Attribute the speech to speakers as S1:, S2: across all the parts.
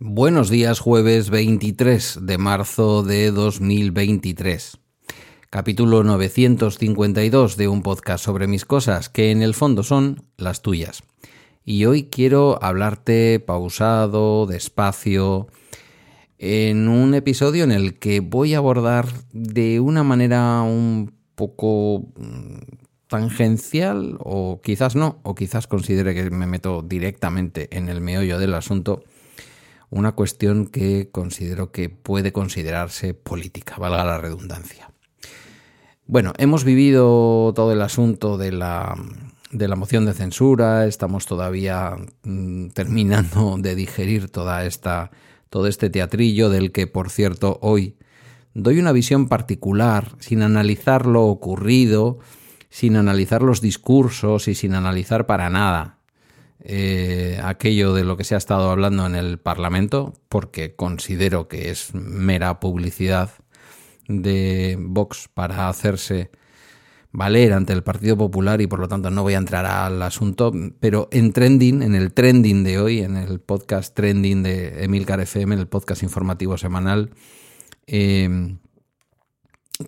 S1: Buenos días, jueves 23 de marzo de 2023. Capítulo 952 de un podcast sobre mis cosas, que en el fondo son las tuyas. Y hoy quiero hablarte pausado, despacio, en un episodio en el que voy a abordar de una manera un poco mm, tangencial, o quizás no, o quizás considere que me meto directamente en el meollo del asunto una cuestión que considero que puede considerarse política, valga la redundancia. Bueno, hemos vivido todo el asunto de la, de la moción de censura, estamos todavía mm, terminando de digerir toda esta, todo este teatrillo del que, por cierto, hoy doy una visión particular, sin analizar lo ocurrido, sin analizar los discursos y sin analizar para nada eh, aquello de lo que se ha estado hablando en el Parlamento, porque considero que es mera publicidad de Vox para hacerse valer ante el Partido Popular y por lo tanto no voy a entrar al asunto, pero en trending, en el trending de hoy, en el podcast trending de Emilcar FM, en el podcast informativo semanal, eh,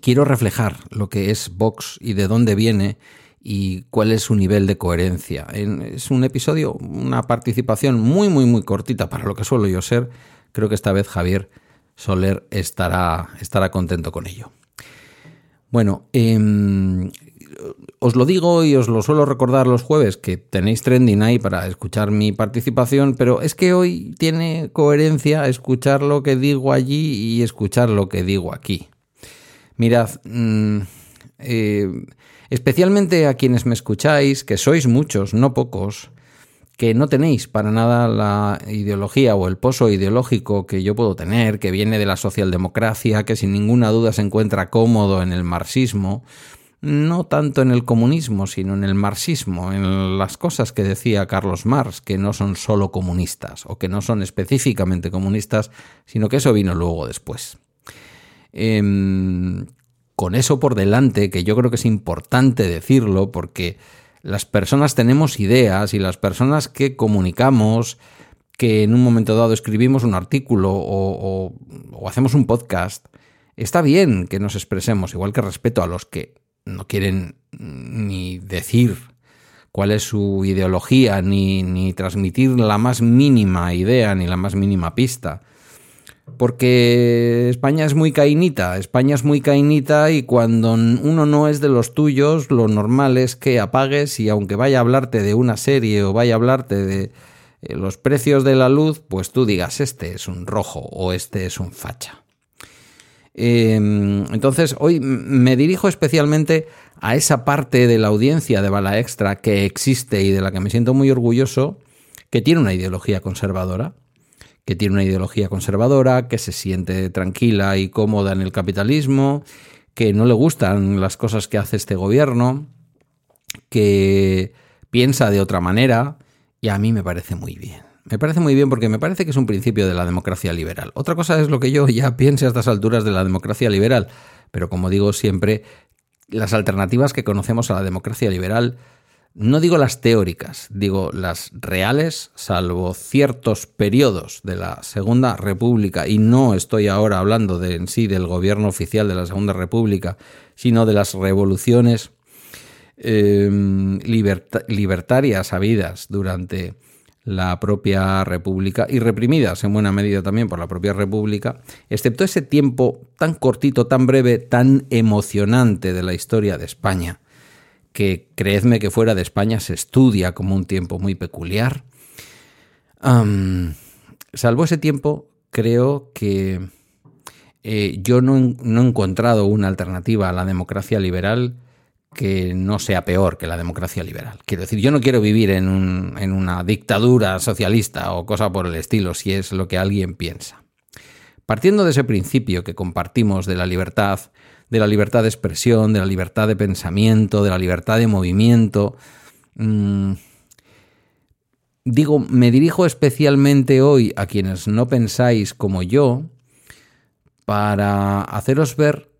S1: quiero reflejar lo que es Vox y de dónde viene y cuál es su nivel de coherencia. Es un episodio, una participación muy, muy, muy cortita para lo que suelo yo ser. Creo que esta vez Javier Soler estará, estará contento con ello. Bueno, em, os lo digo y os lo suelo recordar los jueves, que tenéis trending ahí para escuchar mi participación, pero es que hoy tiene coherencia escuchar lo que digo allí y escuchar lo que digo aquí. Mirad, mm, eh, especialmente a quienes me escucháis, que sois muchos, no pocos, que no tenéis para nada la ideología o el pozo ideológico que yo puedo tener, que viene de la socialdemocracia, que sin ninguna duda se encuentra cómodo en el marxismo, no tanto en el comunismo, sino en el marxismo, en las cosas que decía Carlos Marx, que no son solo comunistas, o que no son específicamente comunistas, sino que eso vino luego después. Em, con eso por delante, que yo creo que es importante decirlo, porque las personas tenemos ideas y las personas que comunicamos, que en un momento dado escribimos un artículo o, hacemos un podcast, está bien que nos expresemos, igual que respeto a los que no quieren ni decir cuál es su ideología, ni, ni transmitir la más mínima idea, ni la más mínima pista porque España es muy cainita, España es muy cainita y cuando uno no es de los tuyos, lo normal es que apagues y aunque vaya a hablarte de una serie o vaya a hablarte de eh, los precios de la luz, pues tú digas este es un rojo o este es un facha. Em, entonces, hoy me dirijo especialmente a esa parte de la audiencia de Bala Extra que existe y de la que me siento muy orgulloso, que tiene una ideología conservadora que tiene una ideología conservadora, que se siente tranquila y cómoda en el capitalismo, que no le gustan las cosas que hace este gobierno, que piensa de otra manera, y a mí me parece muy bien. Me parece muy bien porque me parece que es un principio de la democracia liberal. Otra cosa es lo que yo ya piense a estas alturas de la democracia liberal, pero como digo siempre, las alternativas que conocemos a la democracia liberal no digo las teóricas, digo las reales, salvo ciertos periodos de la Segunda República, y no estoy ahora hablando de, en sí del gobierno oficial de la Segunda República, sino de las revoluciones em, libertarias habidas durante la propia República y reprimidas en buena medida también por la propia República, excepto ese tiempo tan cortito, tan breve, tan emocionante de la historia de España que creedme que fuera de España se estudia como un tiempo muy peculiar. salvo ese tiempo, creo que eh, yo no, he encontrado una alternativa a la democracia liberal que no sea peor que la democracia liberal. Quiero decir, yo no quiero vivir en, en una dictadura socialista o cosa por el estilo, si es lo que alguien piensa. Partiendo de ese principio que compartimos de la libertad, de la libertad de expresión, de la libertad de pensamiento, de la libertad de movimiento. Mm, digo, me dirijo especialmente hoy a quienes no pensáis como yo para haceros ver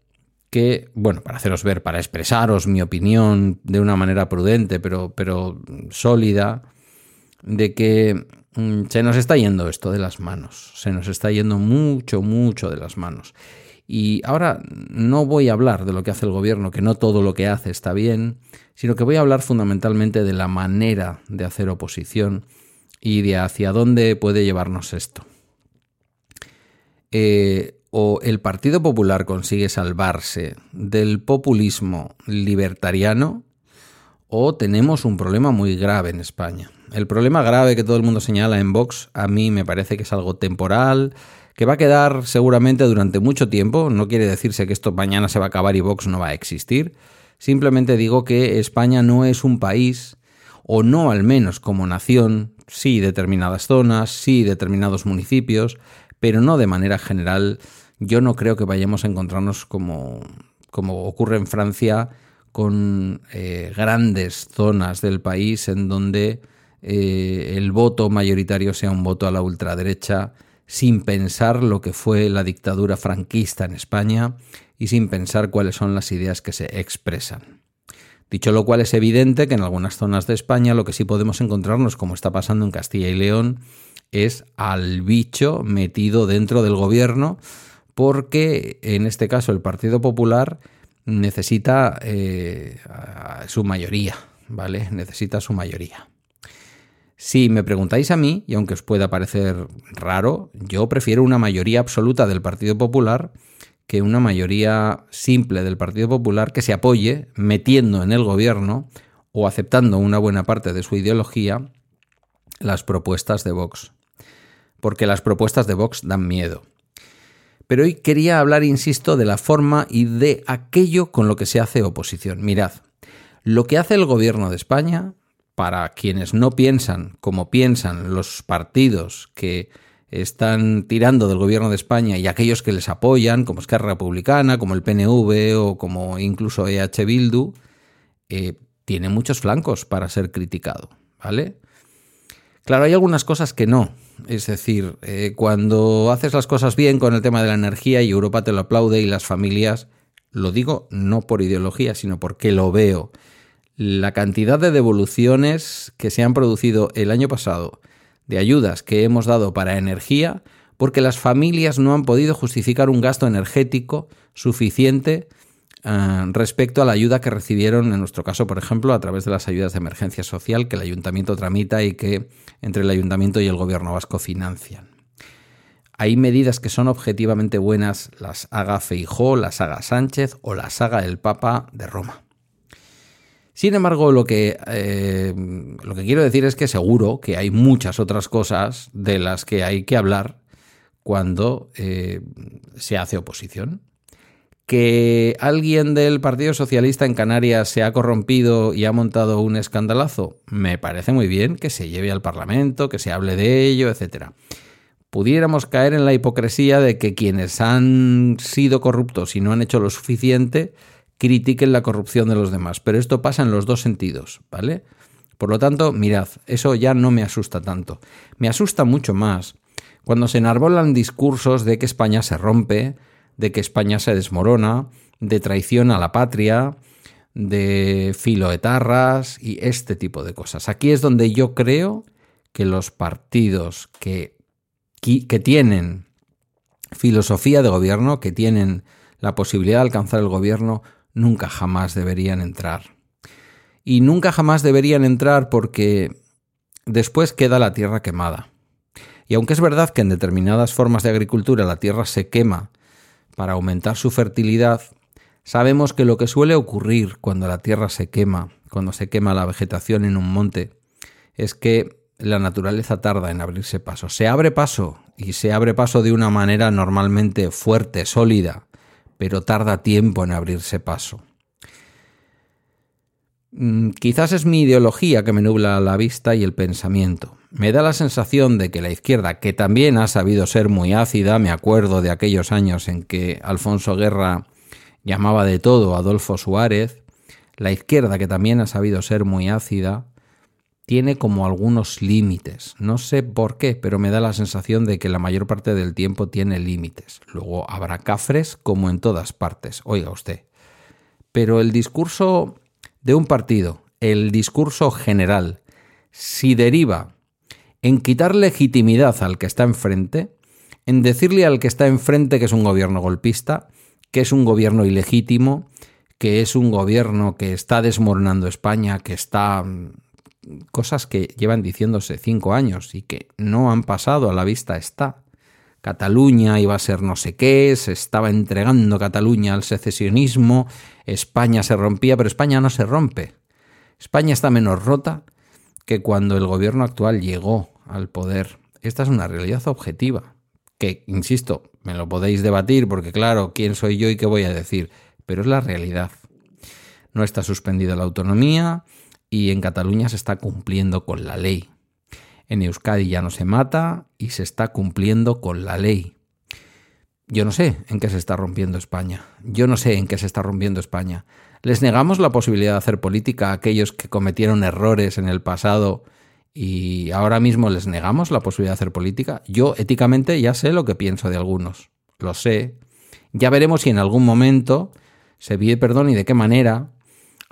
S1: que, bueno, para haceros ver, para expresaros mi opinión de una manera prudente, pero, pero sólida, de que mm, se nos está yendo esto de las manos, se nos está yendo mucho, mucho de las manos. Y ahora no voy a hablar de lo que hace el gobierno, que no todo lo que hace está bien, sino que voy a hablar fundamentalmente de la manera de hacer oposición y de hacia dónde puede llevarnos esto. Eh, o el Partido Popular consigue salvarse del populismo libertariano, o tenemos un problema muy grave en España. El problema grave que todo el mundo señala en Vox a mí me parece que es algo temporal, que va a quedar seguramente durante mucho tiempo. No quiere decirse que esto mañana se va a acabar y Vox no va a existir. Simplemente digo que España no es un país, o no al menos como nación, sí determinadas zonas, sí determinados municipios, pero no de manera general. Yo no creo que vayamos a encontrarnos como, como ocurre en Francia con eh, grandes zonas del país en donde eh, el voto mayoritario sea un voto a la ultraderecha sin pensar lo que fue la dictadura franquista en España y sin pensar cuáles son las ideas que se expresan. Dicho lo cual es evidente que en algunas zonas de España lo que sí podemos encontrarnos, como está pasando en Castilla y León, es al bicho metido dentro del gobierno, porque en este caso el Partido Popular necesita eh, su mayoría, ¿vale? Necesita su mayoría. Si me preguntáis a mí, y aunque os pueda parecer raro, yo prefiero una mayoría absoluta del Partido Popular que una mayoría simple del Partido Popular que se apoye metiendo en el gobierno o aceptando una buena parte de su ideología las propuestas de Vox. Porque las propuestas de Vox dan miedo. Pero hoy quería hablar, insisto, de la forma y de aquello con lo que se hace oposición. Mirad, lo que hace el gobierno de España para quienes no piensan como piensan los partidos que están tirando del gobierno de España y aquellos que les apoyan, como Esquerra Republicana, como el PNV o como incluso EH Bildu, eh, tiene muchos flancos para ser criticado, ¿vale? Claro, hay algunas cosas que no. Es decir, eh, cuando haces las cosas bien con el tema de la energía y Europa te lo aplaude y las familias, lo digo no por ideología, sino porque lo veo la cantidad de devoluciones que se han producido el año pasado de ayudas que hemos dado para energía porque las familias no han podido justificar un gasto energético suficiente eh, respecto a la ayuda que recibieron, en nuestro caso, por ejemplo, a través de las ayudas de emergencia social que el ayuntamiento tramita y que entre el ayuntamiento y el gobierno vasco financian. Hay medidas que son objetivamente buenas, las haga Feijó, las haga Sánchez o las haga el Papa de Roma. Sin embargo, lo que, eh, lo que quiero decir es que seguro que hay muchas otras cosas de las que hay que hablar cuando eh, se hace oposición. Que alguien del Partido Socialista en Canarias se ha corrompido y ha montado un escandalazo, me parece muy bien que se lleve al Parlamento, que se hable de ello, etc. Pudiéramos caer en la hipocresía de que quienes han sido corruptos y no han hecho lo suficiente, critiquen la corrupción de los demás, pero esto pasa en los dos sentidos, ¿vale? Por lo tanto, mirad, eso ya no me asusta tanto. Me asusta mucho más cuando se enarbolan discursos de que España se rompe, de que España se desmorona, de traición a la patria, de filoetarras y este tipo de cosas. Aquí es donde yo creo que los partidos que, que tienen filosofía de gobierno, que tienen la posibilidad de alcanzar el gobierno, nunca jamás deberían entrar. Y nunca jamás deberían entrar porque después queda la tierra quemada. Y aunque es verdad que en determinadas formas de agricultura la tierra se quema para aumentar su fertilidad, sabemos que lo que suele ocurrir cuando la tierra se quema, cuando se quema la vegetación en un monte, es que la naturaleza tarda en abrirse paso. Se abre paso y se abre paso de una manera normalmente fuerte, sólida, pero tarda tiempo en abrirse paso. Mm, quizás es mi ideología que me nubla la vista y el pensamiento. Me da la sensación de que la izquierda, que también ha sabido ser muy ácida, me acuerdo de aquellos años en que Alfonso Guerra llamaba de todo a Adolfo Suárez, la izquierda, que también ha sabido ser muy ácida, tiene como algunos límites. No sé por qué, pero me da la sensación de que la mayor parte del tiempo tiene límites. Luego habrá cafres como en todas partes, oiga usted. Pero el discurso de un partido, el discurso general, si deriva en quitar legitimidad al que está enfrente, en decirle al que está enfrente que es un gobierno golpista, que es un gobierno ilegítimo, que es un gobierno que está desmoronando España, que está mm, cosas que llevan diciéndose cinco años y que no han pasado, a la vista está. Cataluña iba a ser no sé qué, se estaba entregando Cataluña al secesionismo, España se rompía, pero España no se rompe. España está menos rota que cuando el gobierno actual llegó al poder. Esta es una realidad objetiva, que, insisto, me lo podéis debatir porque claro, ¿quién soy yo y qué voy a decir? Pero es la realidad. No está suspendida la autonomía y en Cataluña se está cumpliendo con la ley. En Euskadi ya no se mata y se está cumpliendo con la ley. Yo no sé en qué se está rompiendo España. Yo no sé en qué se está rompiendo España. ¿Les negamos la posibilidad de hacer política a aquellos que cometieron errores en el pasado y ahora mismo les negamos la posibilidad de hacer política? Yo éticamente ya sé lo que pienso de algunos. Lo sé. Ya veremos si en algún momento se pide perdón y de qué manera.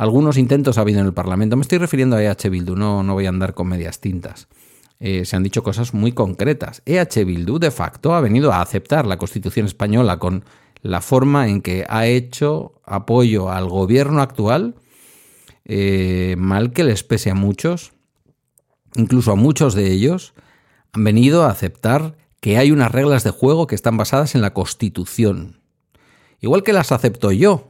S1: Algunos intentos ha habido en el Parlamento. Me estoy refiriendo a EH Bildu, no, no voy a andar con medias tintas. Eh, se han dicho cosas muy concretas. EH Bildu, de facto, ha venido a aceptar la Constitución española con la forma en que ha hecho apoyo al gobierno actual, eh, mal que les pese a muchos, incluso a muchos de ellos, han venido a aceptar que hay unas reglas de juego que están basadas en la Constitución. Igual que las acepto yo,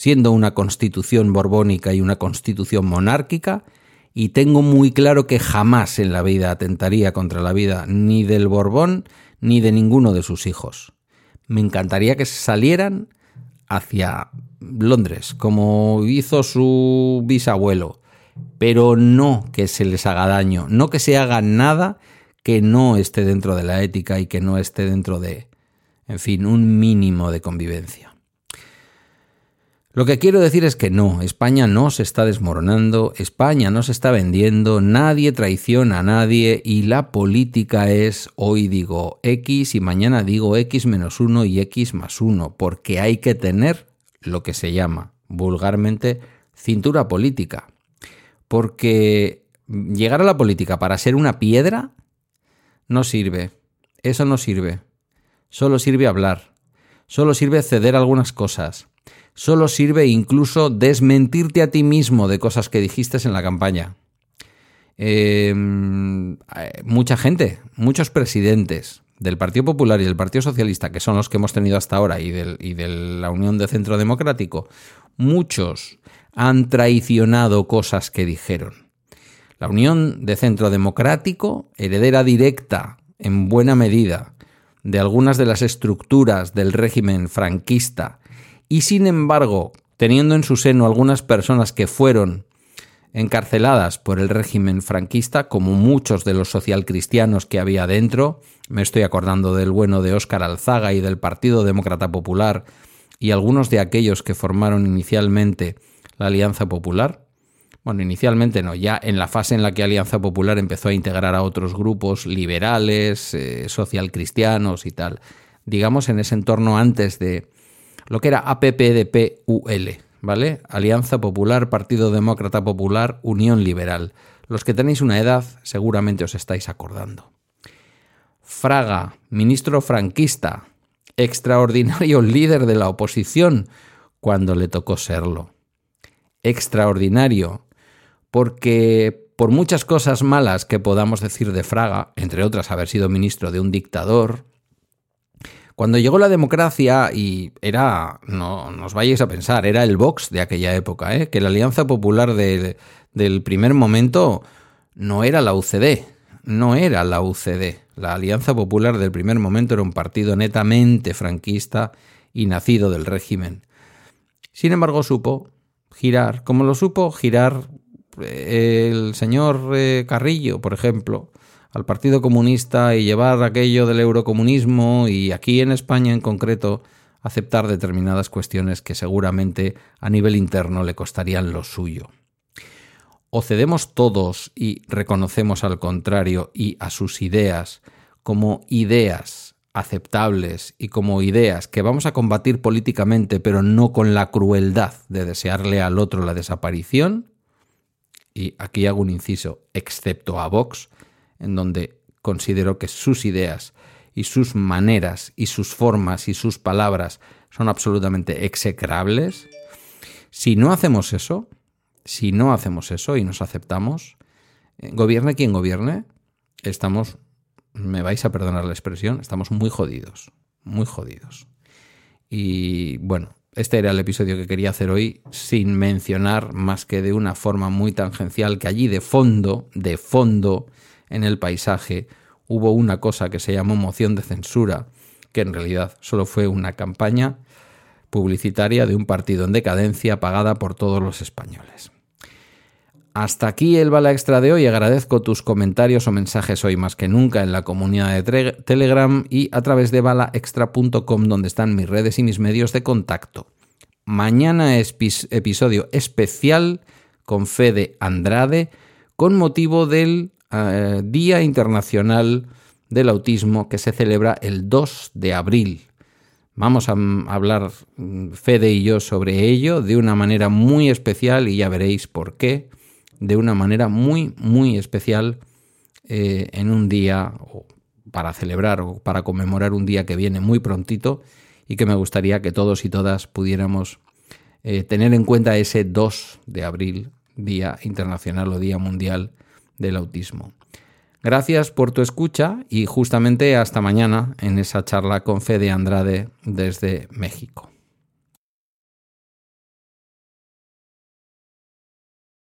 S1: siendo una constitución borbónica y una constitución monárquica, y tengo muy claro que jamás en la vida atentaría contra la vida ni del Borbón ni de ninguno de sus hijos. Me encantaría que salieran hacia Londres, como hizo su bisabuelo, pero no que se les haga daño, no que se haga nada que no esté dentro de la ética y que no esté dentro de, en fin, un mínimo de convivencia. Lo que quiero decir es que no, España no se está desmoronando, España no se está vendiendo, nadie traiciona a nadie y la política es hoy digo X y mañana digo X menos 1 y X más 1, porque hay que tener lo que se llama vulgarmente cintura política. Porque llegar a la política para ser una piedra no sirve, eso no sirve, solo sirve hablar, solo sirve ceder algunas cosas solo sirve incluso desmentirte a ti mismo de cosas que dijiste en la campaña. Eh, mucha gente, muchos presidentes del Partido Popular y del Partido Socialista, que son los que hemos tenido hasta ahora, y de la Unión de Centro Democrático, muchos han traicionado cosas que dijeron. La Unión de Centro Democrático, heredera directa, en buena medida, de algunas de las estructuras del régimen franquista y sin embargo, teniendo en su seno algunas personas que fueron encarceladas por el régimen franquista, como muchos de los socialcristianos que había dentro, me estoy acordando del bueno de Óscar Alzaga y del Partido Demócrata Popular, y algunos de aquellos que formaron inicialmente la Alianza Popular. Bueno, inicialmente no, ya en la fase en la que Alianza Popular empezó a integrar a otros grupos liberales, eh, socialcristianos y tal. Digamos en ese entorno antes de, lo que era APPDPUL, ¿vale? Alianza Popular, Partido Demócrata Popular, Unión Liberal. Los que tenéis una edad seguramente os estáis acordando. Fraga, ministro franquista, extraordinario líder de la oposición cuando le tocó serlo. Extraordinario, porque por muchas cosas malas que podamos decir de Fraga, entre otras haber sido ministro de un dictador, cuando llegó la democracia, y era, no, nos vayáis a pensar, era el Vox de aquella época, ¿eh? que la Alianza Popular del primer momento no era la UCD, no era la UCD. La Alianza Popular del primer momento era un partido netamente franquista y nacido del régimen. Sin embargo, supo girar, como lo supo girar eh, el señor eh, Carrillo, por ejemplo, al Partido Comunista y llevar aquello del eurocomunismo y aquí en España en concreto aceptar determinadas cuestiones que seguramente a nivel interno le costarían lo suyo. o cedemos todos y reconocemos al contrario y a sus ideas como ideas aceptables y como ideas que vamos a combatir políticamente, pero no con la crueldad de desearle al otro la desaparición, y aquí hago un inciso, excepto a Vox, en donde considero que sus ideas y sus maneras y sus formas y sus palabras son absolutamente execrables, si no hacemos eso, si no hacemos eso y nos aceptamos, eh, gobierne quien gobierne, estamos, me vais a perdonar la expresión, estamos muy jodidos, muy jodidos. Y bueno, este era el episodio que quería hacer hoy sin mencionar más que de una forma muy tangencial que allí de fondo, de fondo en el paisaje, hubo una cosa que se llamó moción de censura, que en realidad solo fue una campaña publicitaria de un partido en decadencia pagada por todos los españoles. Hasta aquí el Bala Extra de hoy. Agradezco tus comentarios o mensajes hoy más que nunca en la comunidad de Telegram y a través de balaextra.com donde están mis redes y mis medios de contacto. Mañana es episodio especial con Fede Andrade con motivo del eh, Día Internacional del Autismo que se celebra el 2 de abril. Vamos a hablar mm, Fede y yo sobre ello de una manera muy especial y ya veréis por qué de una manera muy, muy especial eh, en un día para celebrar o para conmemorar un día que viene muy prontito y que me gustaría que todos y todas pudiéramos eh, tener en cuenta ese 2 de abril, Día Internacional o Día Mundial del Autismo. Gracias por tu escucha y justamente hasta mañana en esa charla con Fede Andrade desde México.